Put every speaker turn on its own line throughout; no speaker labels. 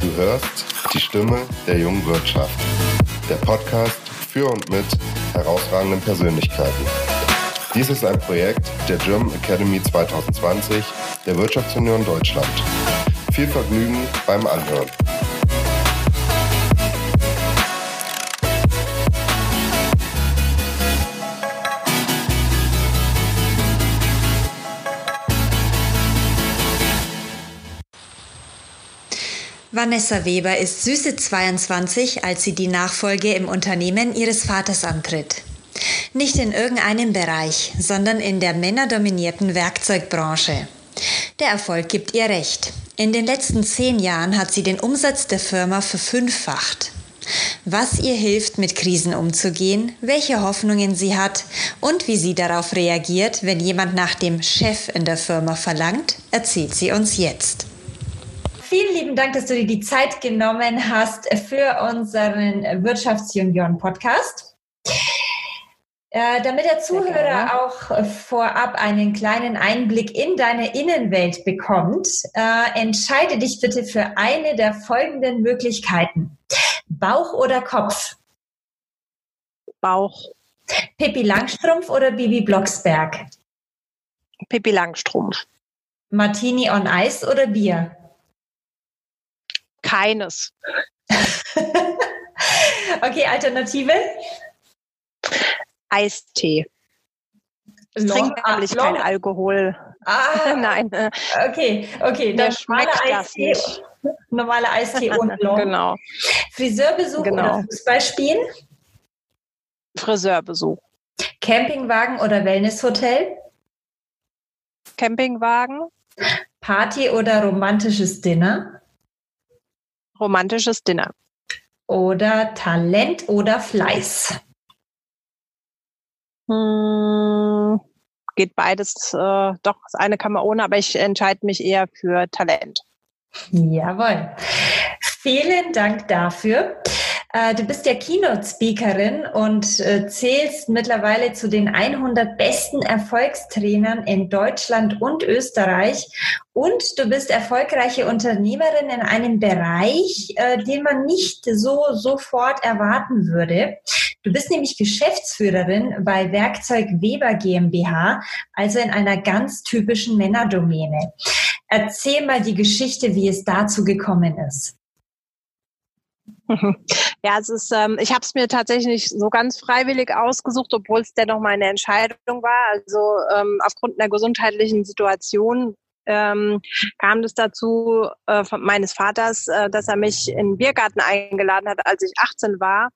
Du hörst die Stimme der jungen Wirtschaft. Der Podcast für und mit herausragenden Persönlichkeiten. Dies ist ein Projekt der German Academy 2020 der Wirtschaftsunion Deutschland. Viel Vergnügen beim Anhören.
Vanessa Weber ist süße 22, als sie die Nachfolge im Unternehmen ihres Vaters antritt. Nicht in irgendeinem Bereich, sondern in der männerdominierten Werkzeugbranche. Der Erfolg gibt ihr recht. In den letzten zehn Jahren hat sie den Umsatz der Firma verfünffacht. Was ihr hilft, mit Krisen umzugehen, welche Hoffnungen sie hat und wie sie darauf reagiert, wenn jemand nach dem Chef in der Firma verlangt, erzählt sie uns jetzt vielen lieben Dank, dass du dir die Zeit genommen hast für unseren Wirtschaftsjunioren-Podcast. Äh, damit der Zuhörer auch vorab einen kleinen Einblick in deine Innenwelt bekommt, äh, entscheide dich bitte für eine der folgenden Möglichkeiten. Bauch oder Kopf?
Bauch.
Pippi Langstrumpf oder Bibi Blocksberg?
Pippi Langstrumpf.
Martini on Eis oder Bier?
Keines.
okay, Alternative?
Eistee. Ich Long, trinke nämlich kein Alkohol.
Ah, nein. Okay, okay.
Dann schmeckt das
Eistee, nicht. Normale Eistee und Long.
genau.
Friseurbesuch genau. oder Fußballspielen?
Friseurbesuch.
Campingwagen oder Wellnesshotel?
Campingwagen.
Party oder romantisches Dinner?
Romantisches Dinner.
Oder Talent oder Fleiß?
Hm, geht beides, äh, doch, das eine kann man ohne, aber ich entscheide mich eher für Talent.
Jawohl. Vielen Dank dafür. Äh, du bist ja Keynote-Speakerin und äh, zählst mittlerweile zu den 100 besten Erfolgstrainern in Deutschland und Österreich. Und du bist erfolgreiche Unternehmerin in einem Bereich, äh, den man nicht so sofort erwarten würde. Du bist nämlich Geschäftsführerin bei Werkzeug Weber GmbH, also in einer ganz typischen Männerdomäne. Erzähl mal die Geschichte, wie es dazu gekommen ist.
Ja, es ist, ähm, ich habe es mir tatsächlich nicht so ganz freiwillig ausgesucht, obwohl es dennoch meine Entscheidung war. Also ähm, aufgrund einer gesundheitlichen Situation ähm, kam es dazu äh, von meines Vaters, äh, dass er mich in den Biergarten eingeladen hat, als ich 18 war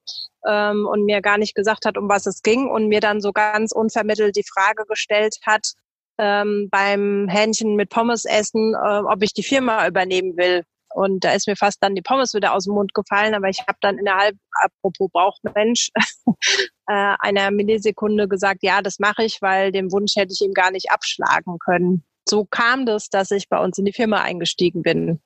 ähm, und mir gar nicht gesagt hat, um was es ging und mir dann so ganz unvermittelt die Frage gestellt hat, ähm, beim Hähnchen mit Pommes essen, äh, ob ich die Firma übernehmen will. Und da ist mir fast dann die Pommes wieder aus dem Mund gefallen, aber ich habe dann innerhalb, apropos Bauchmensch, äh, einer Millisekunde gesagt, ja, das mache ich, weil den Wunsch hätte ich ihm gar nicht abschlagen können. So kam das, dass ich bei uns in die Firma eingestiegen bin.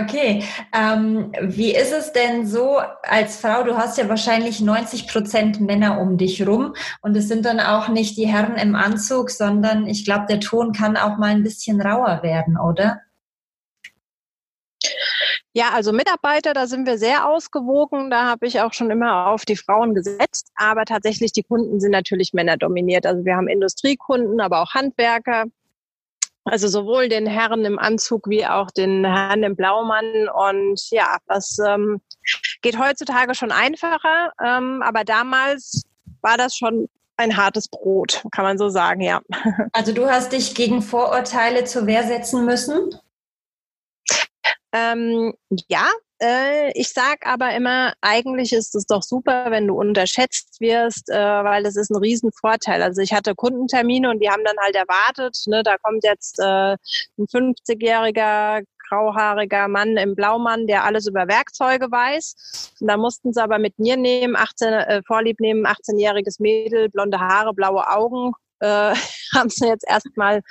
okay. Ähm, wie ist es denn so als Frau? Du hast ja wahrscheinlich 90 Prozent Männer um dich rum und es sind dann auch nicht die Herren im Anzug, sondern ich glaube, der Ton kann auch mal ein bisschen rauer werden, oder?
Ja, also Mitarbeiter, da sind wir sehr ausgewogen. Da habe ich auch schon immer auf die Frauen gesetzt. Aber tatsächlich, die Kunden sind natürlich männerdominiert. Also wir haben Industriekunden, aber auch Handwerker. Also sowohl den Herren im Anzug wie auch den Herrn im Blaumann. Und ja, das ähm, geht heutzutage schon einfacher. Ähm, aber damals war das schon ein hartes Brot, kann man so sagen, ja.
Also du hast dich gegen Vorurteile zur Wehr setzen müssen?
Ähm, ja, äh, ich sag aber immer, eigentlich ist es doch super, wenn du unterschätzt wirst, äh, weil es ist ein Riesenvorteil. Also ich hatte Kundentermine und die haben dann halt erwartet, ne, da kommt jetzt äh, ein 50-jähriger grauhaariger Mann im Blaumann, der alles über Werkzeuge weiß. Und da mussten sie aber mit mir nehmen, 18, äh, Vorlieb nehmen, 18-jähriges Mädel, blonde Haare, blaue Augen, äh, haben sie jetzt erstmal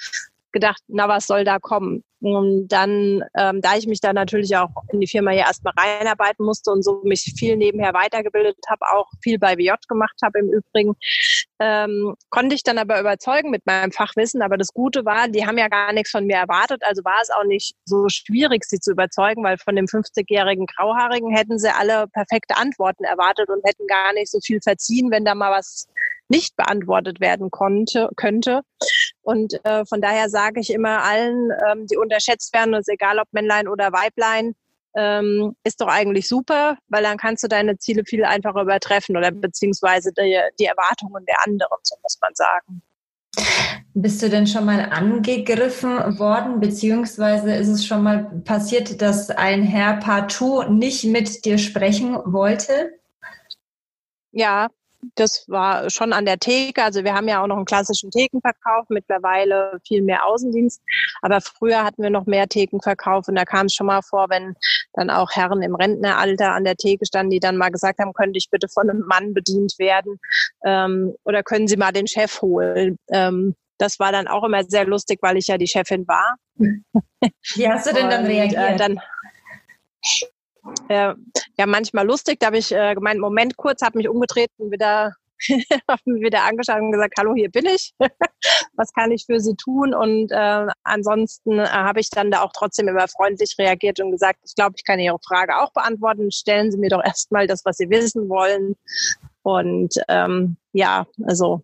gedacht, na, was soll da kommen? Und dann, ähm, da ich mich da natürlich auch in die Firma ja erstmal reinarbeiten musste und so mich viel nebenher weitergebildet habe, auch viel bei WJ gemacht habe im Übrigen, ähm, konnte ich dann aber überzeugen mit meinem Fachwissen. Aber das Gute war, die haben ja gar nichts von mir erwartet, also war es auch nicht so schwierig, sie zu überzeugen, weil von dem 50-jährigen Grauhaarigen hätten sie alle perfekte Antworten erwartet und hätten gar nicht so viel verziehen, wenn da mal was nicht beantwortet werden konnte, könnte. Und äh, von daher sage ich immer allen, ähm, die unterschätzt werden, ist egal ob Männlein oder Weiblein, ähm, ist doch eigentlich super, weil dann kannst du deine Ziele viel einfacher übertreffen oder beziehungsweise die, die Erwartungen der anderen, so muss man sagen.
Bist du denn schon mal angegriffen worden, beziehungsweise ist es schon mal passiert, dass ein Herr partout nicht mit dir sprechen wollte?
Ja, das war schon an der Theke. Also wir haben ja auch noch einen klassischen Thekenverkauf, mittlerweile viel mehr Außendienst. Aber früher hatten wir noch mehr Thekenverkauf und da kam es schon mal vor, wenn dann auch Herren im Rentneralter an der Theke standen, die dann mal gesagt haben, könnte ich bitte von einem Mann bedient werden ähm, oder können Sie mal den Chef holen. Ähm, das war dann auch immer sehr lustig, weil ich ja die Chefin war.
Wie hast du denn dann reagiert? Und, äh, dann,
äh, ja manchmal lustig. Da habe ich äh, gemeint, Moment kurz, habe mich umgedreht und wieder wieder angeschaut und gesagt, hallo, hier bin ich. Was kann ich für Sie tun? Und äh, ansonsten äh, habe ich dann da auch trotzdem immer freundlich reagiert und gesagt, ich glaube, ich kann Ihre Frage auch beantworten. Stellen Sie mir doch erstmal das, was Sie wissen wollen. Und ähm, ja, also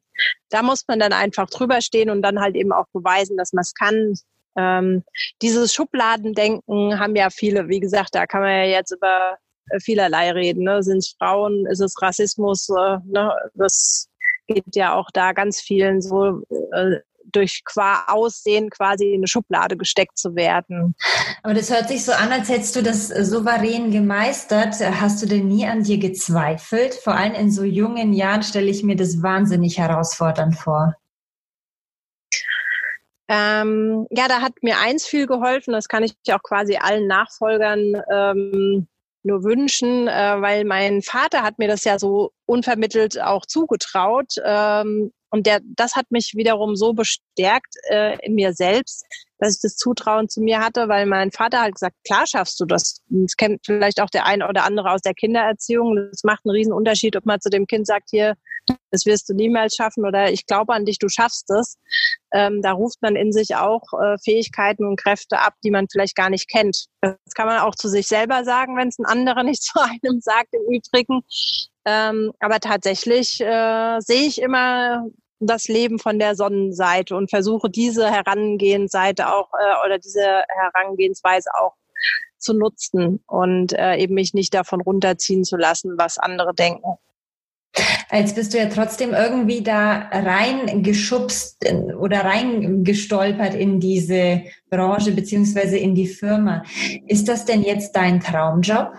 da muss man dann einfach drüber stehen und dann halt eben auch beweisen, dass man es kann. Ähm, dieses Schubladendenken haben ja viele, wie gesagt, da kann man ja jetzt über äh, vielerlei reden. Ne? Sind es Frauen, ist es Rassismus? Äh, ne? Das geht ja auch da ganz vielen so äh, durch qua Aussehen quasi in eine Schublade gesteckt zu werden.
Aber das hört sich so an, als hättest du das souverän gemeistert. Hast du denn nie an dir gezweifelt? Vor allem in so jungen Jahren stelle ich mir das wahnsinnig herausfordernd vor.
Ähm, ja, da hat mir eins viel geholfen, das kann ich auch quasi allen Nachfolgern ähm, nur wünschen, äh, weil mein Vater hat mir das ja so unvermittelt auch zugetraut. Ähm, und der, das hat mich wiederum so bestärkt äh, in mir selbst, dass ich das Zutrauen zu mir hatte, weil mein Vater hat gesagt, klar schaffst du das. Das kennt vielleicht auch der eine oder andere aus der Kindererziehung. Das macht einen riesen Unterschied, ob man zu dem Kind sagt, hier, das wirst du niemals schaffen oder ich glaube an dich, du schaffst es. Ähm, da ruft man in sich auch äh, Fähigkeiten und Kräfte ab, die man vielleicht gar nicht kennt. Das kann man auch zu sich selber sagen, wenn es ein anderer nicht zu einem sagt im Übrigen. Ähm, aber tatsächlich äh, sehe ich immer das Leben von der Sonnenseite und versuche diese Herangehensseite auch äh, oder diese Herangehensweise auch zu nutzen und äh, eben mich nicht davon runterziehen zu lassen, was andere denken.
Jetzt bist du ja trotzdem irgendwie da reingeschubst äh, oder reingestolpert in diese Branche beziehungsweise in die Firma. Ist das denn jetzt dein Traumjob?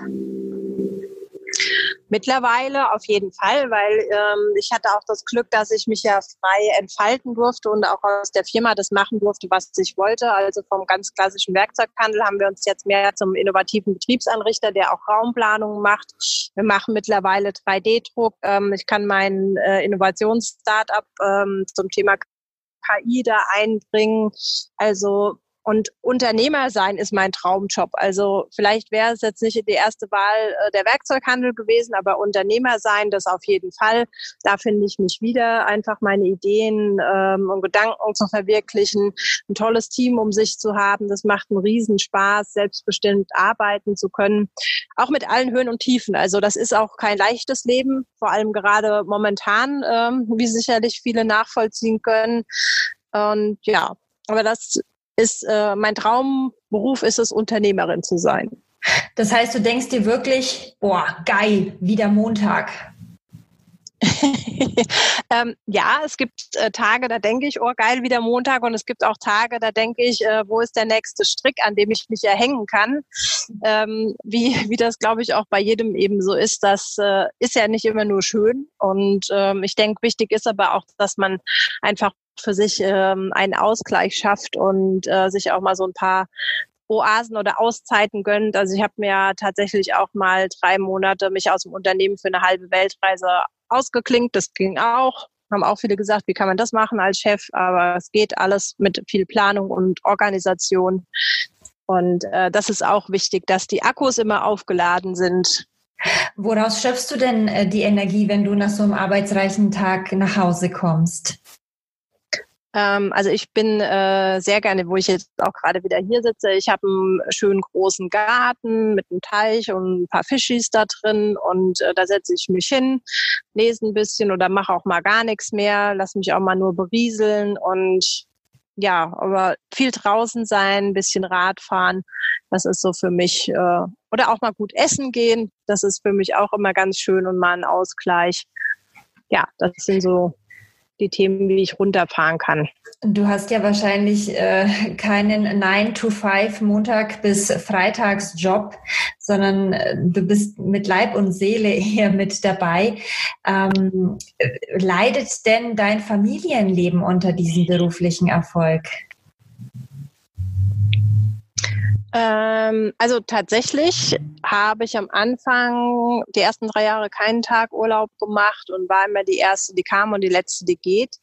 Mittlerweile auf jeden Fall, weil ähm, ich hatte auch das Glück, dass ich mich ja frei entfalten durfte und auch aus der Firma das machen durfte, was ich wollte. Also vom ganz klassischen Werkzeughandel haben wir uns jetzt mehr zum innovativen Betriebsanrichter, der auch Raumplanungen macht. Wir machen mittlerweile 3D-Druck. Ähm, ich kann mein äh, Innovations-Startup ähm, zum Thema KI da einbringen. Also und Unternehmer sein ist mein Traumjob. Also vielleicht wäre es jetzt nicht die erste Wahl äh, der Werkzeughandel gewesen, aber Unternehmer sein, das auf jeden Fall. Da finde ich mich wieder, einfach meine Ideen ähm, und Gedanken zu verwirklichen, ein tolles Team um sich zu haben. Das macht einen Riesenspaß, selbstbestimmt arbeiten zu können, auch mit allen Höhen und Tiefen. Also das ist auch kein leichtes Leben, vor allem gerade momentan, ähm, wie sicherlich viele nachvollziehen können. Und ja, aber das ist äh, mein Traumberuf ist es, Unternehmerin zu sein.
Das heißt, du denkst dir wirklich, boah, geil, wieder Montag.
ähm, ja, es gibt äh, Tage, da denke ich, oh geil, wieder Montag. Und es gibt auch Tage, da denke ich, äh, wo ist der nächste Strick, an dem ich mich erhängen kann. Ähm, wie, wie das, glaube ich, auch bei jedem eben so ist. Das äh, ist ja nicht immer nur schön. Und ähm, ich denke, wichtig ist aber auch, dass man einfach für sich ähm, einen Ausgleich schafft und äh, sich auch mal so ein paar Oasen oder Auszeiten gönnt. Also ich habe mir tatsächlich auch mal drei Monate mich aus dem Unternehmen für eine halbe Weltreise ausgeklinkt. Das ging auch. haben auch viele gesagt, wie kann man das machen als Chef? Aber es geht alles mit viel Planung und Organisation. Und äh, das ist auch wichtig, dass die Akkus immer aufgeladen sind.
Woraus schöpfst du denn äh, die Energie, wenn du nach so einem arbeitsreichen Tag nach Hause kommst?
Ähm, also ich bin äh, sehr gerne, wo ich jetzt auch gerade wieder hier sitze. Ich habe einen schönen großen Garten mit einem Teich und ein paar Fischis da drin und äh, da setze ich mich hin, lese ein bisschen oder mache auch mal gar nichts mehr, lass mich auch mal nur berieseln und ja, aber viel draußen sein, ein bisschen Radfahren, das ist so für mich äh, oder auch mal gut essen gehen, das ist für mich auch immer ganz schön und mal ein Ausgleich. Ja, das sind so die Themen, wie ich runterfahren kann.
Du hast ja wahrscheinlich äh, keinen 9-to-5 Montag bis Freitags Job, sondern äh, du bist mit Leib und Seele eher mit dabei. Ähm, leidet denn dein Familienleben unter diesem beruflichen Erfolg?
Ähm, also tatsächlich habe ich am Anfang die ersten drei Jahre keinen Tag Urlaub gemacht und war immer die erste, die kam und die letzte, die geht.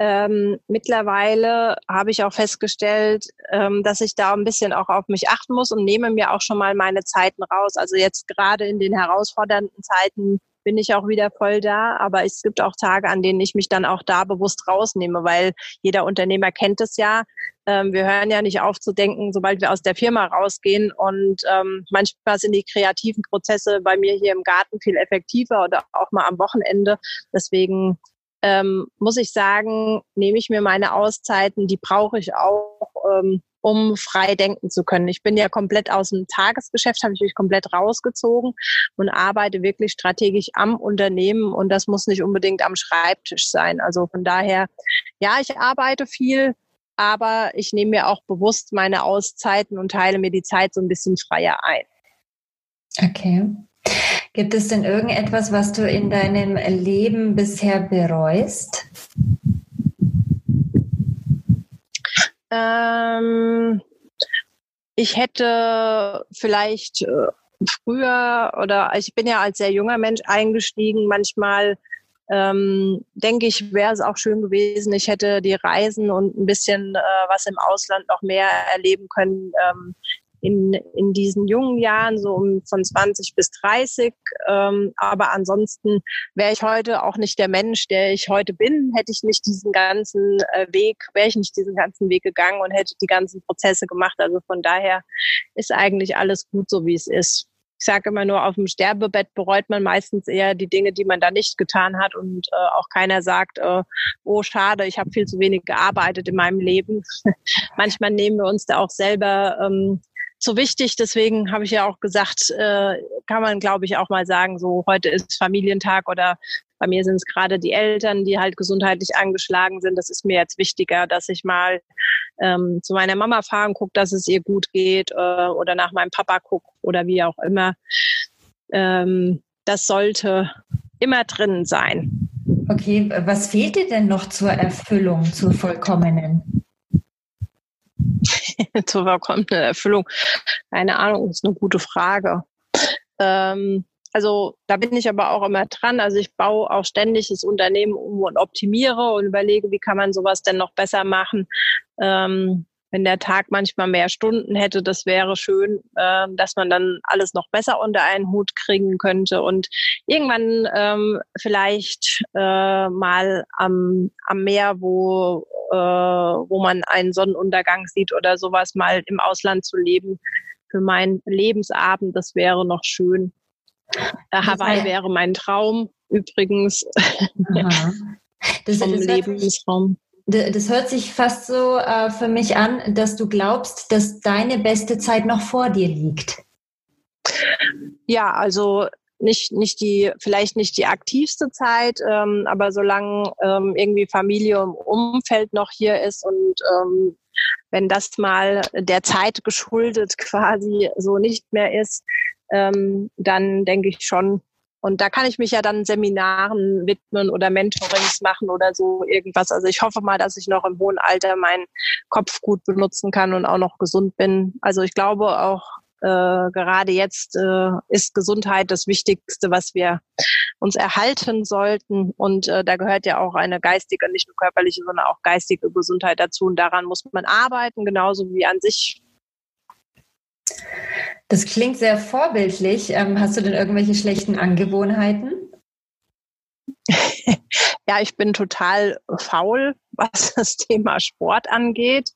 Ähm, mittlerweile habe ich auch festgestellt, ähm, dass ich da ein bisschen auch auf mich achten muss und nehme mir auch schon mal meine Zeiten raus. Also jetzt gerade in den herausfordernden Zeiten bin ich auch wieder voll da. Aber es gibt auch Tage, an denen ich mich dann auch da bewusst rausnehme, weil jeder Unternehmer kennt es ja. Ähm, wir hören ja nicht auf zu denken, sobald wir aus der Firma rausgehen. Und ähm, manchmal sind die kreativen Prozesse bei mir hier im Garten viel effektiver oder auch mal am Wochenende. Deswegen ähm, muss ich sagen, nehme ich mir meine Auszeiten, die brauche ich auch, ähm, um frei denken zu können. Ich bin ja komplett aus dem Tagesgeschäft, habe ich mich komplett rausgezogen und arbeite wirklich strategisch am Unternehmen und das muss nicht unbedingt am Schreibtisch sein. Also von daher, ja, ich arbeite viel, aber ich nehme mir auch bewusst meine Auszeiten und teile mir die Zeit so ein bisschen freier ein.
Okay. Gibt es denn irgendetwas, was du in deinem Leben bisher bereust?
Ähm, ich hätte vielleicht äh, früher oder ich bin ja als sehr junger Mensch eingestiegen. Manchmal ähm, denke ich, wäre es auch schön gewesen. Ich hätte die Reisen und ein bisschen äh, was im Ausland noch mehr erleben können. Ähm, in, in diesen jungen Jahren, so um von 20 bis 30. Ähm, aber ansonsten wäre ich heute auch nicht der Mensch, der ich heute bin, hätte ich nicht diesen ganzen äh, Weg, wäre ich nicht diesen ganzen Weg gegangen und hätte die ganzen Prozesse gemacht. Also von daher ist eigentlich alles gut so, wie es ist. Ich sage immer nur, auf dem Sterbebett bereut man meistens eher die Dinge, die man da nicht getan hat und äh, auch keiner sagt, äh, oh schade, ich habe viel zu wenig gearbeitet in meinem Leben. Manchmal nehmen wir uns da auch selber ähm, so wichtig. Deswegen habe ich ja auch gesagt, äh, kann man, glaube ich, auch mal sagen, so heute ist Familientag oder bei mir sind es gerade die Eltern, die halt gesundheitlich angeschlagen sind. Das ist mir jetzt wichtiger, dass ich mal ähm, zu meiner Mama fahre und gucke, dass es ihr gut geht äh, oder nach meinem Papa gucke oder wie auch immer. Ähm, das sollte immer drin sein.
Okay, was fehlt dir denn noch zur Erfüllung, zur vollkommenen?
zur vollkommenen Erfüllung? Keine Ahnung, ist eine gute Frage. Ähm, also da bin ich aber auch immer dran. Also ich baue auch ständig das Unternehmen um und optimiere und überlege, wie kann man sowas denn noch besser machen. Ähm, wenn der Tag manchmal mehr Stunden hätte, das wäre schön, äh, dass man dann alles noch besser unter einen Hut kriegen könnte und irgendwann ähm, vielleicht äh, mal am, am Meer, wo äh, wo man einen Sonnenuntergang sieht oder sowas, mal im Ausland zu leben. Für meinen Lebensabend, das wäre noch schön. Äh, Hawaii wäre mein Traum übrigens.
Das, vom das Lebensraum. Das hört sich fast so äh, für mich an, dass du glaubst, dass deine beste Zeit noch vor dir liegt.
Ja, also nicht, nicht die, vielleicht nicht die aktivste Zeit, ähm, aber solange ähm, irgendwie Familie im Umfeld noch hier ist und ähm, wenn das mal der Zeit geschuldet quasi so nicht mehr ist, ähm, dann denke ich schon. Und da kann ich mich ja dann Seminaren widmen oder Mentorings machen oder so irgendwas. Also ich hoffe mal, dass ich noch im hohen Alter meinen Kopf gut benutzen kann und auch noch gesund bin. Also ich glaube auch, äh, gerade jetzt äh, ist Gesundheit das Wichtigste, was wir uns erhalten sollten. Und äh, da gehört ja auch eine geistige, nicht nur körperliche, sondern auch geistige Gesundheit dazu. Und daran muss man arbeiten, genauso wie an sich.
Das klingt sehr vorbildlich. Ähm, hast du denn irgendwelche schlechten Angewohnheiten?
ja, ich bin total faul, was das Thema Sport angeht.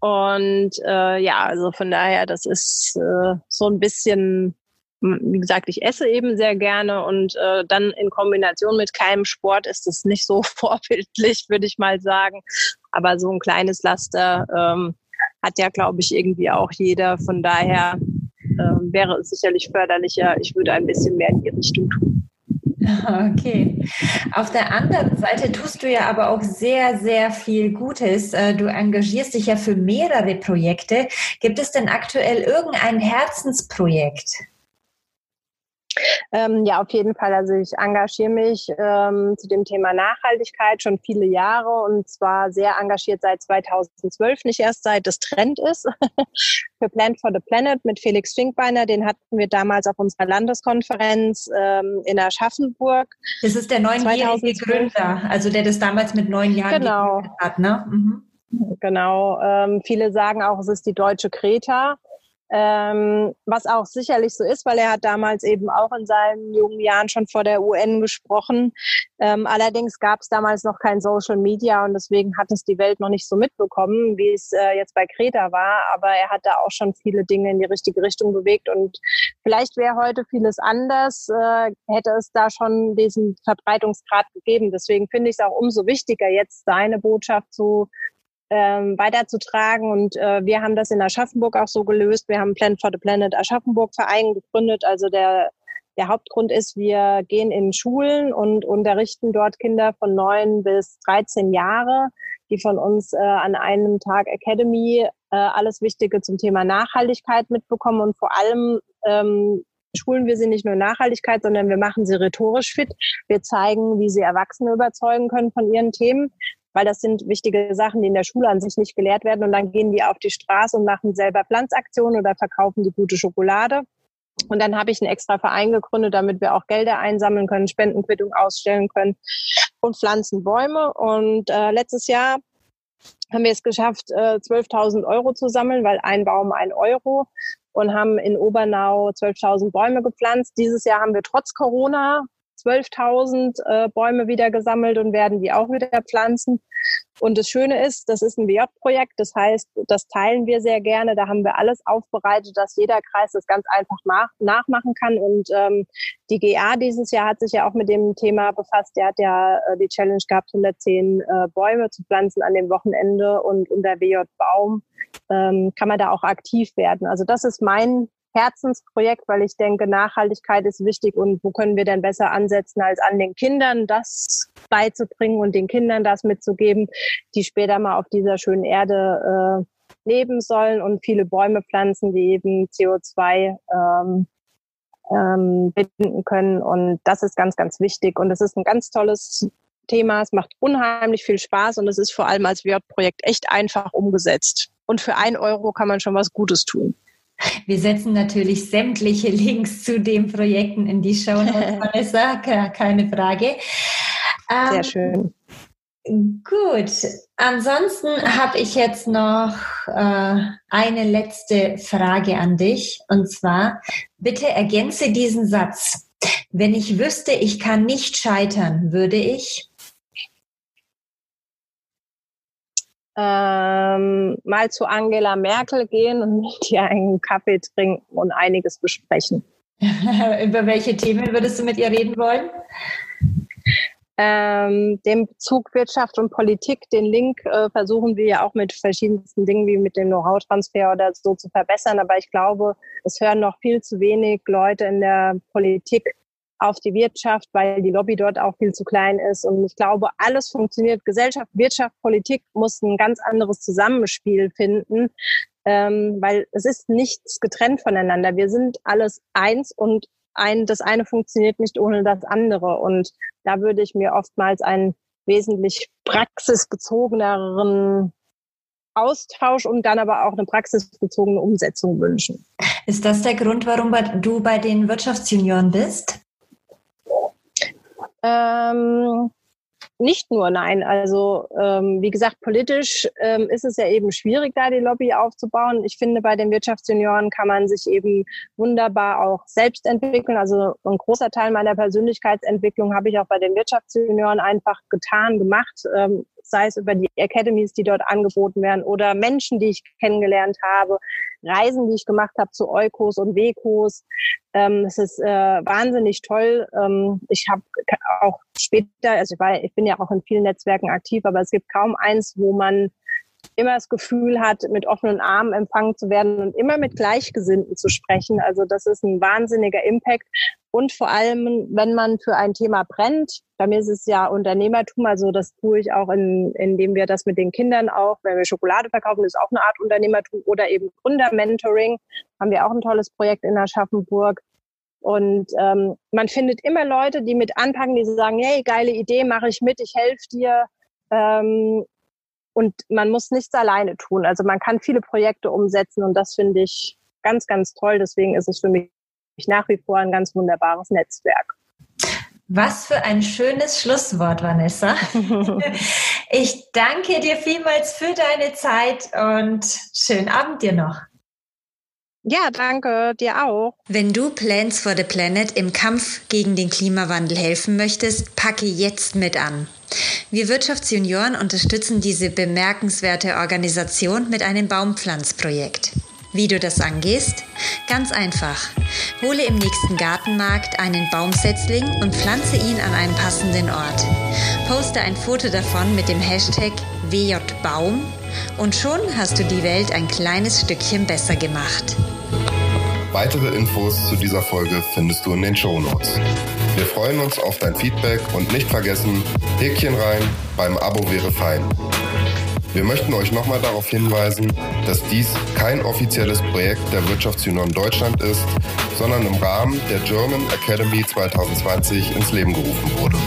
Und äh, ja, also von daher, das ist äh, so ein bisschen, wie gesagt, ich esse eben sehr gerne und äh, dann in Kombination mit keinem Sport ist es nicht so vorbildlich, würde ich mal sagen. Aber so ein kleines Laster ähm, hat ja, glaube ich, irgendwie auch jeder. Von daher äh, wäre es sicherlich förderlicher, ich würde ein bisschen mehr in die Richtung tun.
Okay. Auf der anderen Seite tust du ja aber auch sehr, sehr viel Gutes. Äh, du engagierst dich ja für mehrere Projekte. Gibt es denn aktuell irgendein Herzensprojekt?
Ähm, ja, auf jeden Fall. Also ich engagiere mich ähm, zu dem Thema Nachhaltigkeit schon viele Jahre und zwar sehr engagiert seit 2012, nicht erst seit es Trend ist. Für Plant for the Planet mit Felix Finkbeiner, den hatten wir damals auf unserer Landeskonferenz ähm, in Aschaffenburg.
Das ist der neunjährige Gründer, also der das damals mit neun Jahren
genau. hat, ne? Mhm. Genau. Ähm, viele sagen auch, es ist die deutsche Kreta. Ähm, was auch sicherlich so ist, weil er hat damals eben auch in seinen jungen Jahren schon vor der UN gesprochen. Ähm, allerdings gab es damals noch kein Social Media und deswegen hat es die Welt noch nicht so mitbekommen, wie es äh, jetzt bei Kreta war. Aber er hat da auch schon viele Dinge in die richtige Richtung bewegt und vielleicht wäre heute vieles anders, äh, hätte es da schon diesen Verbreitungsgrad gegeben. Deswegen finde ich es auch umso wichtiger, jetzt seine Botschaft zu ähm, weiterzutragen. Und äh, wir haben das in Aschaffenburg auch so gelöst. Wir haben Plan for the Planet Aschaffenburg Verein gegründet. Also der, der Hauptgrund ist, wir gehen in Schulen und unterrichten dort Kinder von neun bis 13 Jahre, die von uns äh, an einem Tag Academy äh, alles Wichtige zum Thema Nachhaltigkeit mitbekommen und vor allem ähm, schulen wir sie nicht nur Nachhaltigkeit, sondern wir machen sie rhetorisch fit. Wir zeigen, wie sie Erwachsene überzeugen können von ihren Themen weil das sind wichtige Sachen, die in der Schule an sich nicht gelehrt werden. Und dann gehen die auf die Straße und machen selber Pflanzaktionen oder verkaufen die gute Schokolade. Und dann habe ich einen extra Verein gegründet, damit wir auch Gelder einsammeln können, Spendenquittung ausstellen können und pflanzen Bäume. Und äh, letztes Jahr haben wir es geschafft, äh, 12.000 Euro zu sammeln, weil ein Baum ein Euro und haben in Obernau 12.000 Bäume gepflanzt. Dieses Jahr haben wir trotz Corona 12.000 äh, Bäume wieder gesammelt und werden die auch wieder pflanzen. Und das Schöne ist, das ist ein WJ-Projekt, das heißt, das teilen wir sehr gerne. Da haben wir alles aufbereitet, dass jeder Kreis das ganz einfach nach, nachmachen kann. Und ähm, die GA dieses Jahr hat sich ja auch mit dem Thema befasst. Der hat ja äh, die Challenge gehabt, 110 äh, Bäume zu pflanzen an dem Wochenende und unter WJ Baum ähm, kann man da auch aktiv werden. Also das ist mein Herzensprojekt, weil ich denke, Nachhaltigkeit ist wichtig und wo können wir denn besser ansetzen, als an den Kindern das beizubringen und den Kindern das mitzugeben, die später mal auf dieser schönen Erde äh, leben sollen und viele Bäume pflanzen, die eben CO2 ähm, ähm, binden können. Und das ist ganz, ganz wichtig. Und es ist ein ganz tolles Thema. Es macht unheimlich viel Spaß und es ist vor allem als WJ-Projekt echt einfach umgesetzt. Und für ein Euro kann man schon was Gutes tun.
Wir setzen natürlich sämtliche Links zu den Projekten in die Show Notes, Vanessa, keine Frage.
Sehr ähm, schön.
Gut, ansonsten habe ich jetzt noch äh, eine letzte Frage an dich. Und zwar, bitte ergänze diesen Satz. Wenn ich wüsste, ich kann nicht scheitern, würde ich
ähm, mal zu Angela Merkel gehen und mit ihr einen Kaffee trinken und einiges besprechen.
Über welche Themen würdest du mit ihr reden wollen?
Ähm, den Bezug Wirtschaft und Politik, den Link äh, versuchen wir ja auch mit verschiedensten Dingen wie mit dem Know-how-Transfer oder so zu verbessern. Aber ich glaube, es hören noch viel zu wenig Leute in der Politik auf die Wirtschaft, weil die Lobby dort auch viel zu klein ist. Und ich glaube, alles funktioniert. Gesellschaft, Wirtschaft, Politik muss ein ganz anderes Zusammenspiel finden, ähm, weil es ist nichts getrennt voneinander. Wir sind alles eins und ein, das eine funktioniert nicht ohne das andere. Und da würde ich mir oftmals einen wesentlich praxisbezogeneren Austausch und dann aber auch eine praxisbezogene Umsetzung wünschen.
Ist das der Grund, warum du bei den Wirtschaftsjunioren bist?
Ähm, nicht nur, nein. Also ähm, wie gesagt, politisch ähm, ist es ja eben schwierig, da die Lobby aufzubauen. Ich finde, bei den Wirtschaftsjunioren kann man sich eben wunderbar auch selbst entwickeln. Also ein großer Teil meiner Persönlichkeitsentwicklung habe ich auch bei den Wirtschaftsjunioren einfach getan, gemacht. Ähm, sei es über die Academies, die dort angeboten werden oder Menschen, die ich kennengelernt habe, Reisen, die ich gemacht habe zu Eukos und Wekos. Ähm, es ist äh, wahnsinnig toll. Ähm, ich habe auch später, also ich, war, ich bin ja auch in vielen Netzwerken aktiv, aber es gibt kaum eins, wo man immer das Gefühl hat, mit offenen Armen empfangen zu werden und immer mit Gleichgesinnten zu sprechen. Also das ist ein wahnsinniger Impact. Und vor allem, wenn man für ein Thema brennt, bei mir ist es ja Unternehmertum, also das tue ich auch, in, indem wir das mit den Kindern auch, wenn wir Schokolade verkaufen, ist auch eine Art Unternehmertum oder eben Gründermentoring, haben wir auch ein tolles Projekt in Aschaffenburg. Und ähm, man findet immer Leute, die mit anpacken, die sagen, hey, geile Idee, mache ich mit, ich helfe dir. Ähm, und man muss nichts alleine tun. Also man kann viele Projekte umsetzen und das finde ich ganz, ganz toll. Deswegen ist es für mich nach wie vor ein ganz wunderbares Netzwerk.
Was für ein schönes Schlusswort, Vanessa. ich danke dir vielmals für deine Zeit und schönen Abend dir noch.
Ja, danke, dir auch.
Wenn du Plans for the Planet im Kampf gegen den Klimawandel helfen möchtest, packe jetzt mit an. Wir Wirtschaftsjunioren unterstützen diese bemerkenswerte Organisation mit einem Baumpflanzprojekt. Wie du das angehst? Ganz einfach. Hole im nächsten Gartenmarkt einen Baumsetzling und pflanze ihn an einen passenden Ort. Poste ein Foto davon mit dem Hashtag WJBaum und schon hast du die Welt ein kleines Stückchen besser gemacht.
Weitere Infos zu dieser Folge findest du in den Show Notes. Wir freuen uns auf dein Feedback und nicht vergessen, Häkchen rein, beim Abo wäre fein. Wir möchten euch nochmal darauf hinweisen, dass dies kein offizielles Projekt der Wirtschaftsunion Deutschland ist, sondern im Rahmen der German Academy 2020 ins Leben gerufen wurde.